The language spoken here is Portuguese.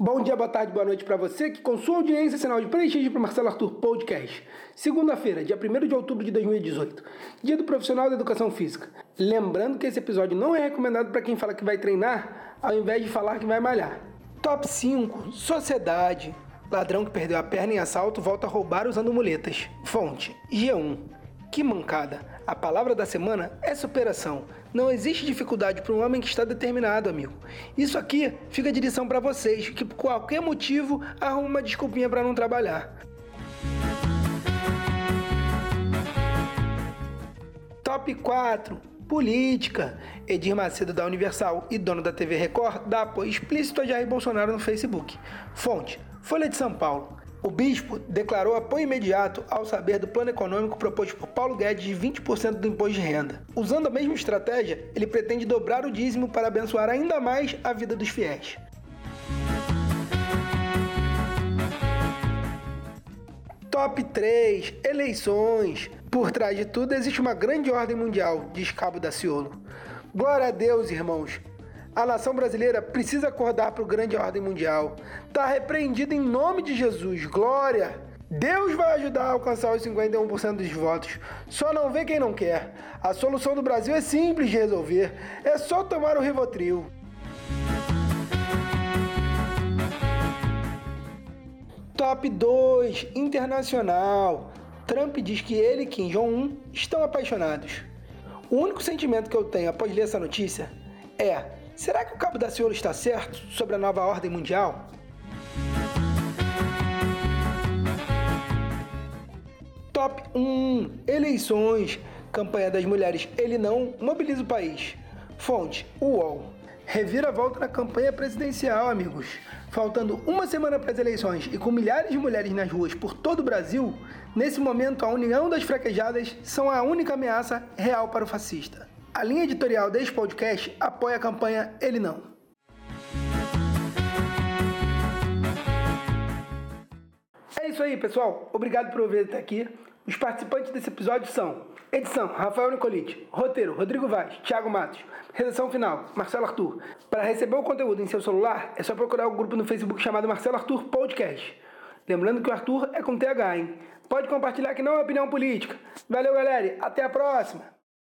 Bom dia, boa tarde, boa noite para você que com sua audiência é sinal de prestígio para Marcelo Arthur Podcast. Segunda-feira, dia 1 de outubro de 2018, dia do profissional da educação física. Lembrando que esse episódio não é recomendado para quem fala que vai treinar ao invés de falar que vai malhar. Top 5: Sociedade. Ladrão que perdeu a perna em assalto volta a roubar usando muletas. Fonte: G1. Que mancada! A palavra da semana é superação. Não existe dificuldade para um homem que está determinado, amigo. Isso aqui fica de lição para vocês, que por qualquer motivo arrumam uma desculpinha para não trabalhar. Top 4 Política. Edir Macedo da Universal e dono da TV Record dá apoio explícito a Jair Bolsonaro no Facebook. Fonte: Folha de São Paulo. O bispo declarou apoio imediato ao saber do plano econômico proposto por Paulo Guedes de 20% do imposto de renda. Usando a mesma estratégia, ele pretende dobrar o dízimo para abençoar ainda mais a vida dos fiéis. Top 3 Eleições. Por trás de tudo existe uma grande ordem mundial, diz Cabo da Ciolo. Glória a Deus, irmãos. A nação brasileira precisa acordar para o grande ordem mundial. Está repreendido em nome de Jesus. Glória! Deus vai ajudar a alcançar os 51% dos votos. Só não vê quem não quer. A solução do Brasil é simples de resolver. É só tomar o Rivotril. Top 2 Internacional. Trump diz que ele e Kim Jong-un estão apaixonados. O único sentimento que eu tenho após ler essa notícia é Será que o Cabo da Ciolo está certo sobre a nova ordem mundial? Top 1 Eleições. Campanha das mulheres Ele Não mobiliza o país. Fonte UOL. Reviravolta na campanha presidencial, amigos. Faltando uma semana para as eleições e com milhares de mulheres nas ruas por todo o Brasil, nesse momento a união das fraquejadas são a única ameaça real para o fascista. A linha editorial deste podcast apoia a campanha Ele Não. É isso aí, pessoal. Obrigado por ouvir até aqui. Os participantes desse episódio são edição Rafael Nicolite, roteiro Rodrigo Vaz, Thiago Matos, redação final Marcelo Arthur. Para receber o conteúdo em seu celular é só procurar o grupo no Facebook chamado Marcelo Arthur Podcast. Lembrando que o Arthur é com TH, hein? Pode compartilhar que não é opinião política. Valeu, galera. Até a próxima.